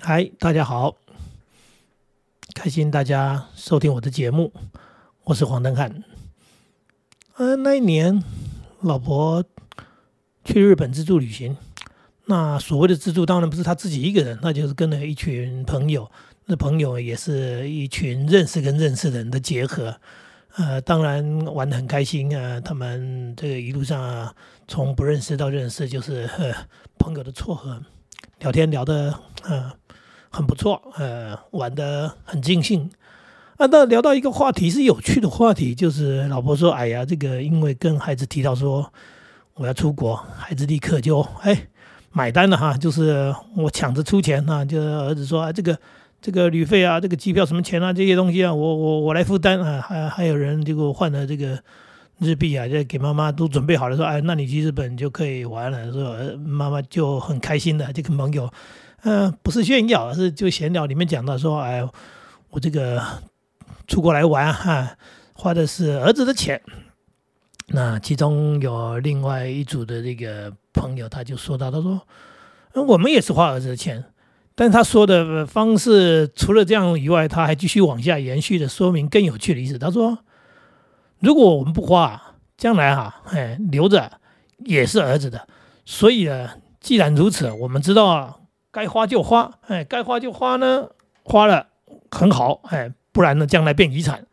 嗨，大家好，开心大家收听我的节目，我是黄登汉。呃，那一年老婆去日本自助旅行，那所谓的自助当然不是他自己一个人，那就是跟了一群朋友，那朋友也是一群认识跟认识人的结合。呃，当然玩的很开心啊，他们这个一路上啊，从不认识到认识，就是朋友的撮合，聊天聊的呃很不错，呃，玩的很尽兴。啊，到聊到一个话题是有趣的话题，就是老婆说：“哎呀，这个因为跟孩子提到说我要出国，孩子立刻就哎买单了哈，就是我抢着出钱啊，就是儿子说啊这个这个旅费啊，这个机票什么钱啊，这些东西啊，我我我来负担啊，还还有人就给我换了这个日币啊，就给妈妈都准备好了，说哎，那你去日本就可以玩了，说妈妈就很开心的，就跟朋友，嗯，不是炫耀，而是就闲聊里面讲到说，哎，我这个。出国来玩哈，花的是儿子的钱。那其中有另外一组的这个朋友，他就说到，他说：“我们也是花儿子的钱。”但他说的方式除了这样以外，他还继续往下延续的说明更有趣的意思。他说：“如果我们不花，将来哈，哎，留着也是儿子的。所以呢，既然如此，我们知道该花就花，哎，该花就花呢，花了很好，哎。”不然呢，将来变遗产，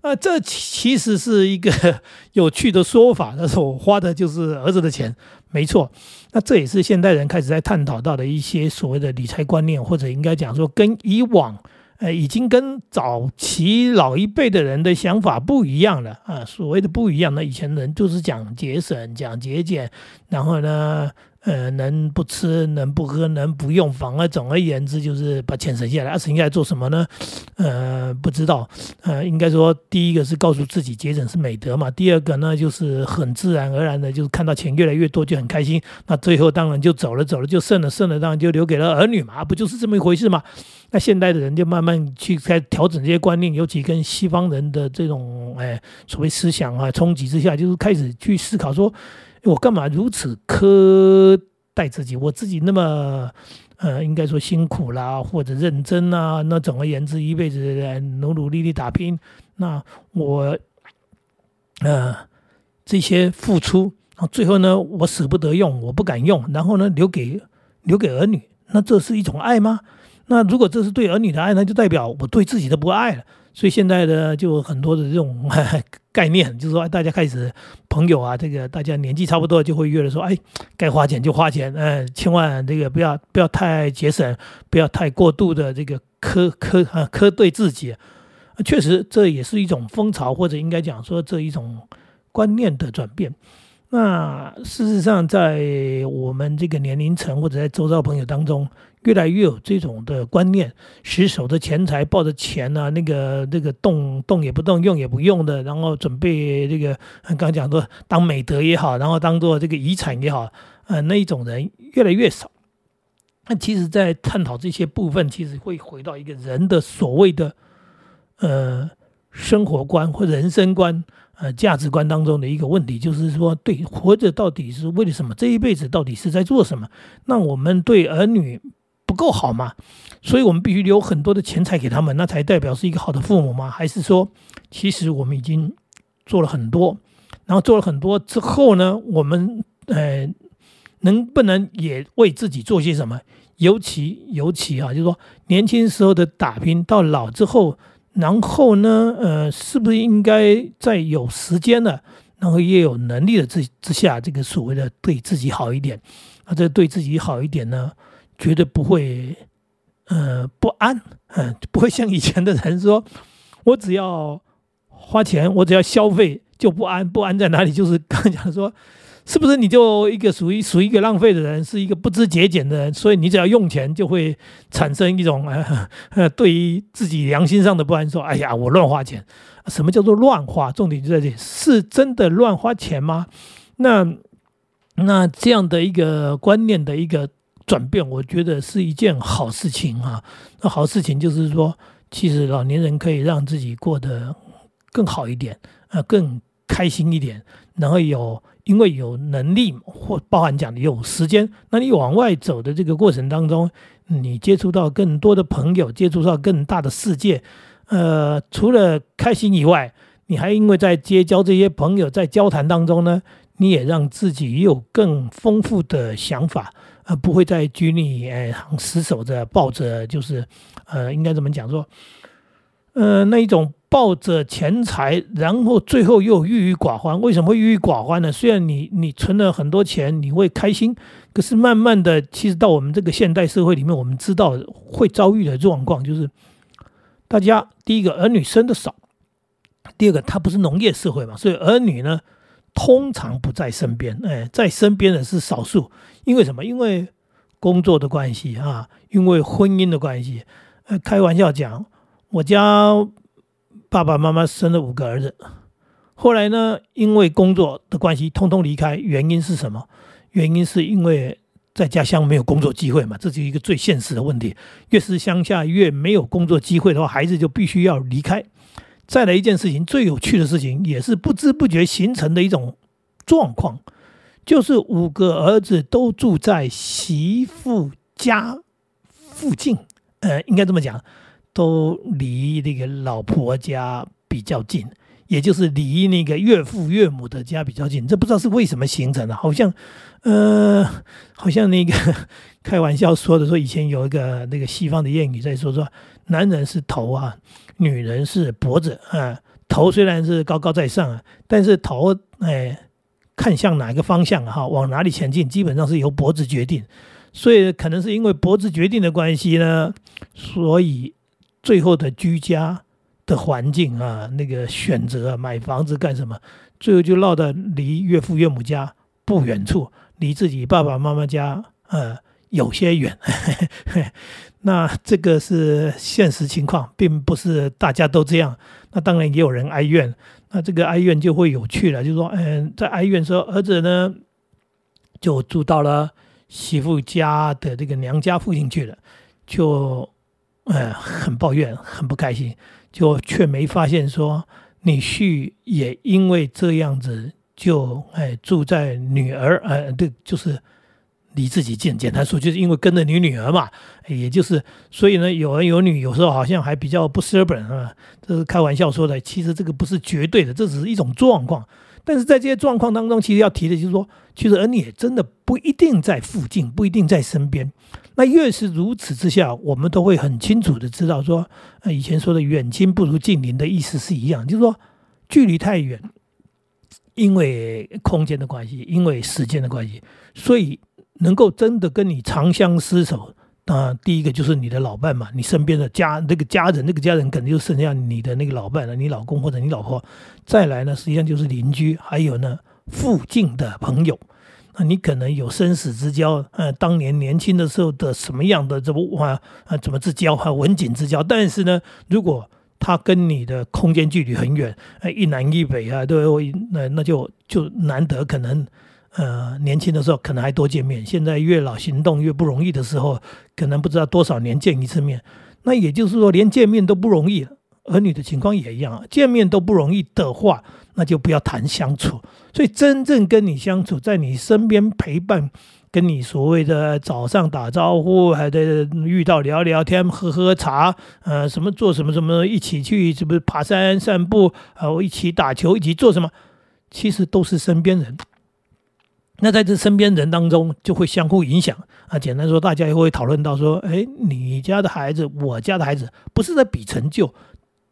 啊，这其实是一个 有趣的说法。但是我花的就是儿子的钱，没错。那这也是现代人开始在探讨到的一些所谓的理财观念，或者应该讲说，跟以往，呃，已经跟早期老一辈的人的想法不一样了啊。所谓的不一样，那以前人就是讲节省、讲节俭，然后呢。呃，能不吃，能不喝，能不用，反而总而言之就是把钱省下来。省下来做什么呢？呃，不知道。呃，应该说，第一个是告诉自己节省是美德嘛。第二个呢，就是很自然而然的，就是看到钱越来越多就很开心。那最后当然就走了，走了就剩了，剩了当然就留给了儿女嘛，不就是这么一回事嘛？那现代的人就慢慢去开调整这些观念，尤其跟西方人的这种哎所谓思想啊冲击之下，就是开始去思考说。我干嘛如此苛待自己？我自己那么，呃，应该说辛苦啦，或者认真啊。那总而言之，一辈子努努力力打拼，那我，呃，这些付出，最后呢，我舍不得用，我不敢用，然后呢，留给留给儿女，那这是一种爱吗？那如果这是对儿女的爱，那就代表我对自己的不爱了。所以现在的就很多的这种 概念，就是说大家开始朋友啊，这个大家年纪差不多就会约了说，哎，该花钱就花钱，嗯，千万这个不要不要太节省，不要太过度的这个苛苛啊苛对自己。确实这也是一种风潮，或者应该讲说这一种观念的转变。那事实上，在我们这个年龄层或者在周遭朋友当中，越来越有这种的观念：，死守着钱财，抱着钱呢，那个那个动动也不动，用也不用的，然后准备这个刚讲说当美德也好，然后当做这个遗产也好，呃，那一种人越来越少。那其实，在探讨这些部分，其实会回到一个人的所谓的呃生活观或人生观。呃，价值观当中的一个问题，就是说，对活着到底是为了什么？这一辈子到底是在做什么？那我们对儿女够好吗？所以我们必须留很多的钱财给他们，那才代表是一个好的父母吗？还是说，其实我们已经做了很多，然后做了很多之后呢？我们呃，能不能也为自己做些什么？尤其尤其啊，就是说，年轻时候的打拼，到老之后。然后呢，呃，是不是应该在有时间了，然后也有能力的之之下，这个所谓的对自己好一点，啊，这对自己好一点呢，绝对不会，呃，不安，嗯，不会像以前的人说，我只要花钱，我只要消费就不安，不安在哪里？就是刚讲说。是不是你就一个属于属于一个浪费的人，是一个不知节俭的人？所以你只要用钱，就会产生一种 呃呃，对于自己良心上的不安。说，哎呀，我乱花钱。什么叫做乱花？重点就在这里，是真的乱花钱吗？那那这样的一个观念的一个转变，我觉得是一件好事情啊。那好事情就是说，其实老年人可以让自己过得更好一点，呃，更开心一点，然后有。因为有能力或包含讲的有时间，那你往外走的这个过程当中，你接触到更多的朋友，接触到更大的世界。呃，除了开心以外，你还因为在结交这些朋友，在交谈当中呢，你也让自己有更丰富的想法，而不会再拘泥，哎，死守着抱着，就是呃，应该怎么讲说，呃，那一种。抱着钱财，然后最后又郁郁寡欢。为什么会郁郁寡欢呢？虽然你你存了很多钱，你会开心，可是慢慢的，其实到我们这个现代社会里面，我们知道会遭遇的状况就是，大家第一个儿女生的少，第二个它不是农业社会嘛，所以儿女呢通常不在身边，哎，在身边的是少数。因为什么？因为工作的关系啊，因为婚姻的关系。呃，开玩笑讲，我家。爸爸妈妈生了五个儿子，后来呢，因为工作的关系，通通离开。原因是什么？原因是因为在家乡没有工作机会嘛，这是一个最现实的问题。越是乡下，越没有工作机会的话，孩子就必须要离开。再来一件事情，最有趣的事情，也是不知不觉形成的一种状况，就是五个儿子都住在媳妇家附近。呃，应该这么讲。都离那个老婆家比较近，也就是离那个岳父岳母的家比较近。这不知道是为什么形成的，好像，呃，好像那个 开玩笑说的，说以前有一个那个西方的谚语在说说，男人是头啊，女人是脖子啊。头虽然是高高在上啊，但是头哎看向哪一个方向哈，往哪里前进，基本上是由脖子决定。所以可能是因为脖子决定的关系呢，所以。最后的居家的环境啊，那个选择买房子干什么，最后就落到离岳父岳母家不远处，离自己爸爸妈妈家呃有些远。那这个是现实情况，并不是大家都这样。那当然也有人哀怨，那这个哀怨就会有趣了，就说，嗯，在哀怨说儿子呢就住到了媳妇家的这个娘家附近去了，就。呃，很抱怨，很不开心，就却没发现说女婿也因为这样子就哎住在女儿呃，对，就是离自己近。简单说，就是因为跟着你女儿嘛，也就是所以呢，有儿有女，有时候好像还比较不舍本啊。这是开玩笑说的，其实这个不是绝对的，这只是一种状况。但是在这些状况当中，其实要提的就是说，其实儿女也真的不一定在附近，不一定在身边。那越是如此之下，我们都会很清楚的知道，说，呃，以前说的“远亲不如近邻”的意思是一样，就是说，距离太远，因为空间的关系，因为时间的关系，所以能够真的跟你长相厮守，啊，第一个就是你的老伴嘛，你身边的家那个家人，那个家人可能就剩下你的那个老伴了，你老公或者你老婆，再来呢，实际上就是邻居，还有呢，附近的朋友。那你可能有生死之交，呃，当年年轻的时候的什么样的这么啊啊怎么之交哈文景之交？但是呢，如果他跟你的空间距离很远，一南一北啊，都那那就就难得可能，呃，年轻的时候可能还多见面，现在越老行动越不容易的时候，可能不知道多少年见一次面。那也就是说，连见面都不容易，儿女的情况也一样，见面都不容易的话。那就不要谈相处，所以真正跟你相处，在你身边陪伴，跟你所谓的早上打招呼，还得遇到聊聊天、喝喝茶，呃，什么做什么什么，一起去是不是爬山散步，啊，一起打球，一起做什么，其实都是身边人。那在这身边人当中，就会相互影响啊。简单说，大家也会讨论到说，哎，你家的孩子，我家的孩子，不是在比成就。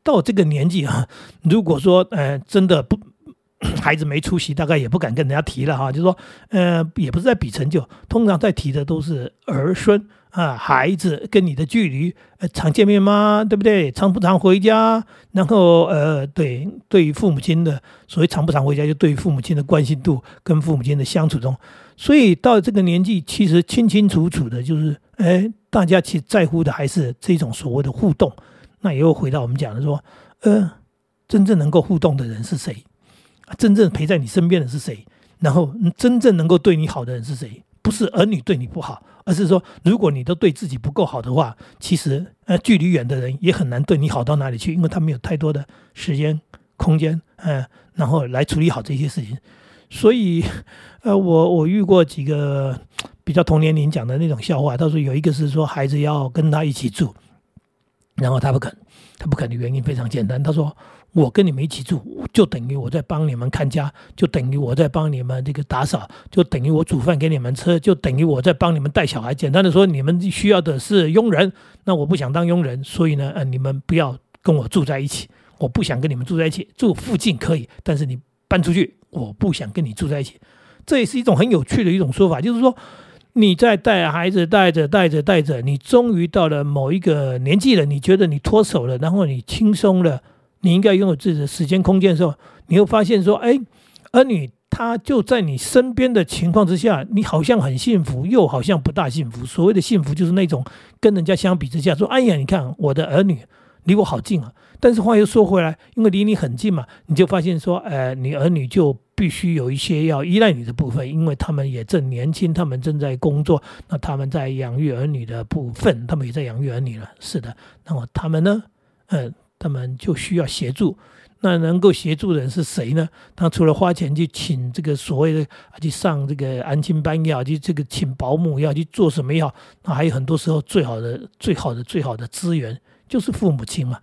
到这个年纪啊，如果说呃真的不 孩子没出息，大概也不敢跟人家提了哈。就是说，呃，也不是在比成就，通常在提的都是儿孙啊，孩子跟你的距离，呃，常见面吗？对不对？常不常回家？然后呃，对，对于父母亲的所谓常不常回家，就对于父母亲的关心度跟父母亲的相处中，所以到这个年纪，其实清清楚楚的，就是哎，大家其实在乎的还是这种所谓的互动。那又回到我们讲的说，呃，真正能够互动的人是谁？真正陪在你身边的是谁？然后真正能够对你好的人是谁？不是儿女对你不好，而是说，如果你都对自己不够好的话，其实呃，距离远的人也很难对你好到哪里去，因为他没有太多的时间、空间，嗯，然后来处理好这些事情。所以，呃，我我遇过几个比较同年龄讲的那种笑话。他说有一个是说孩子要跟他一起住，然后他不肯，他不肯的原因非常简单，他说。我跟你们一起住，就等于我在帮你们看家，就等于我在帮你们这个打扫，就等于我煮饭给你们吃，就等于我在帮你们带小孩。简单的说，你们需要的是佣人，那我不想当佣人，所以呢，呃，你们不要跟我住在一起，我不想跟你们住在一起，住附近可以，但是你搬出去，我不想跟你住在一起。这也是一种很有趣的一种说法，就是说你在带孩子，带着带着带着，你终于到了某一个年纪了，你觉得你脱手了，然后你轻松了。你应该拥有自己的时间空间的时候，你会发现说，哎，儿女他就在你身边的情况之下，你好像很幸福，又好像不大幸福。所谓的幸福，就是那种跟人家相比之下，说，哎呀，你看我的儿女离我好近啊。但是话又说回来，因为离你很近嘛，你就发现说，呃，你儿女就必须有一些要依赖你的部分，因为他们也正年轻，他们正在工作，那他们在养育儿女的部分，他们也在养育儿女了。是的，那么他们呢，嗯。他们就需要协助，那能够协助的人是谁呢？他除了花钱去请这个所谓的去上这个安亲班也好，去这个请保姆也好，去做什么也好，那还有很多时候最好的、最好的、最好的资源就是父母亲嘛。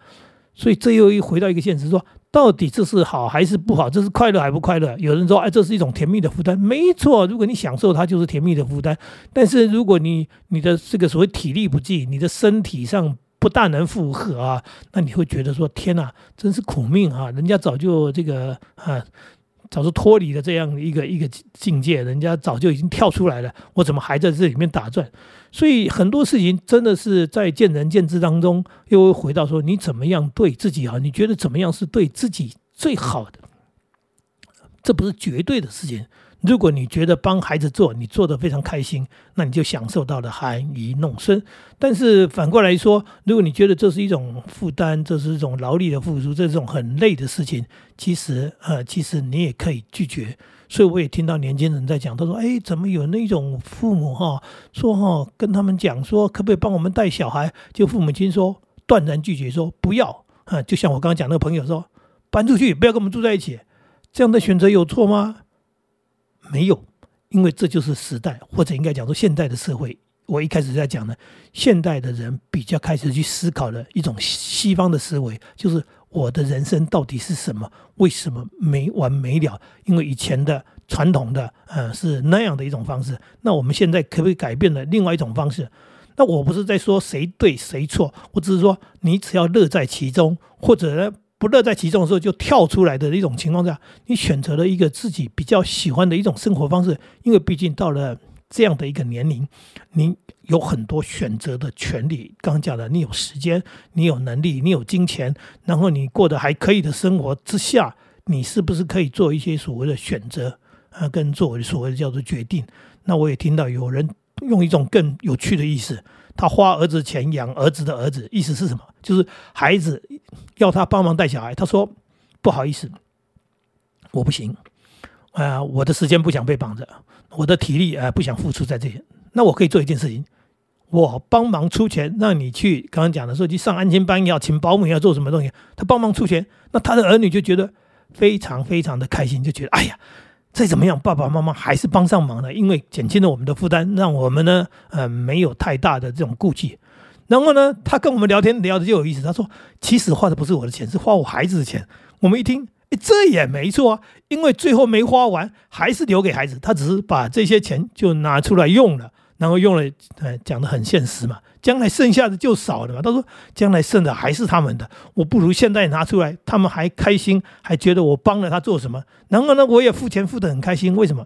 所以这又一回到一个现实，说到底这是好还是不好？这是快乐还不快乐？有人说，哎，这是一种甜蜜的负担。没错，如果你享受它，就是甜蜜的负担。但是如果你你的这个所谓体力不济，你的身体上，不大能负荷啊，那你会觉得说天哪，真是苦命啊！人家早就这个啊，早就脱离了这样一个一个境界，人家早就已经跳出来了，我怎么还在这里面打转？所以很多事情真的是在见仁见智当中，又会回到说你怎么样对自己啊？你觉得怎么样是对自己最好的？这不是绝对的事情。如果你觉得帮孩子做，你做的非常开心，那你就享受到了含饴弄孙。但是反过来说，如果你觉得这是一种负担，这是一种劳力的付出，这种很累的事情，其实呃，其实你也可以拒绝。所以我也听到年轻人在讲，他说：“哎，怎么有那种父母哈说哈跟他们讲说，可不可以帮我们带小孩？就父母亲说断然拒绝，说不要。啊，就像我刚刚讲那个朋友说，搬出去，不要跟我们住在一起。这样的选择有错吗？”没有，因为这就是时代，或者应该讲说现代的社会。我一开始在讲的，现代的人比较开始去思考的一种西方的思维，就是我的人生到底是什么？为什么没完没了？因为以前的传统的，呃，是那样的一种方式。那我们现在可不可以改变了另外一种方式？那我不是在说谁对谁错，我只是说你只要乐在其中，或者呢？不乐在其中的时候，就跳出来的一种情况下，你选择了一个自己比较喜欢的一种生活方式，因为毕竟到了这样的一个年龄，你有很多选择的权利。刚讲的，你有时间，你有能力，你有金钱，然后你过得还可以的生活之下，你是不是可以做一些所谓的选择啊？跟作为所谓的叫做决定？那我也听到有人用一种更有趣的意思。他花儿子钱养儿子的儿子，意思是什么？就是孩子要他帮忙带小孩，他说不好意思，我不行，啊，我的时间不想被绑着，我的体力啊不想付出在这些。那我可以做一件事情，我帮忙出钱，让你去刚刚讲的说去上安亲班，要请保姆，要做什么东西，他帮忙出钱，那他的儿女就觉得非常非常的开心，就觉得哎呀。再怎么样，爸爸妈妈还是帮上忙了，因为减轻了我们的负担，让我们呢，呃，没有太大的这种顾忌。然后呢，他跟我们聊天聊的就有意思。他说：“其实花的不是我的钱，是花我孩子的钱。”我们一听，哎，这也没错啊，因为最后没花完，还是留给孩子，他只是把这些钱就拿出来用了。然后用了，呃，讲的很现实嘛，将来剩下的就少了嘛。他说，将来剩的还是他们的，我不如现在拿出来，他们还开心，还觉得我帮了他做什么。然后呢，我也付钱付的很开心，为什么？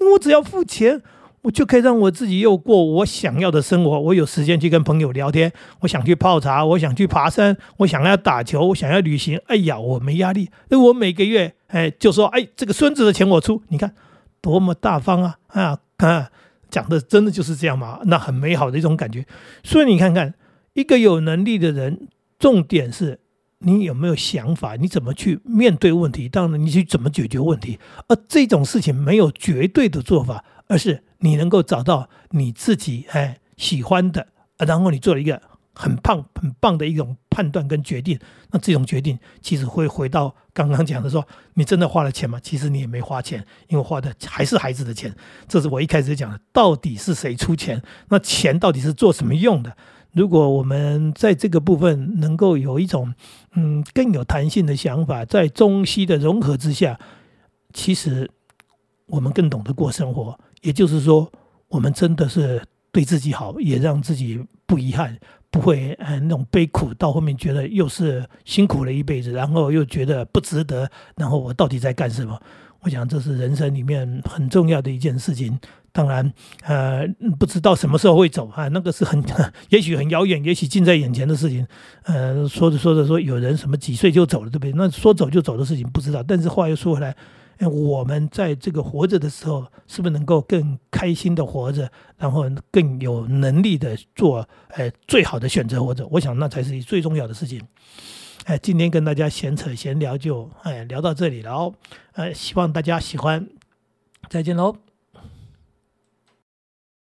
因为我只要付钱，我就可以让我自己又过我想要的生活。我有时间去跟朋友聊天，我想去泡茶，我想去爬山，我想要打球，我想要旅行。哎呀，我没压力，那我每个月，哎，就说，哎，这个孙子的钱我出，你看多么大方啊啊啊！讲的真的就是这样吗？那很美好的一种感觉。所以你看看，一个有能力的人，重点是你有没有想法，你怎么去面对问题？当然，你去怎么解决问题？而这种事情没有绝对的做法，而是你能够找到你自己哎喜欢的，然后你做了一个很棒很棒的一种判断跟决定。那这种决定其实会回到刚刚讲的说，你真的花了钱吗？其实你也没花钱，因为花的还是孩子的钱。这是我一开始讲的，到底是谁出钱？那钱到底是做什么用的？如果我们在这个部分能够有一种嗯更有弹性的想法，在中西的融合之下，其实我们更懂得过生活。也就是说，我们真的是对自己好，也让自己不遗憾，不会呃那种悲苦，到后面觉得又是辛苦了一辈子，然后又觉得不值得，然后我到底在干什么？我想这是人生里面很重要的一件事情。当然，呃，不知道什么时候会走啊，那个是很，也许很遥远，也许近在眼前的事情。呃，说着说着说有人什么几岁就走了，对不对？那说走就走的事情不知道。但是话又说回来，我们在这个活着的时候，是不是能够更开心的活着，然后更有能力的做，呃，最好的选择活着？我想那才是最重要的事情。哎，今天跟大家闲扯闲聊就，哎，聊到这里了哦。呃，希望大家喜欢，再见喽。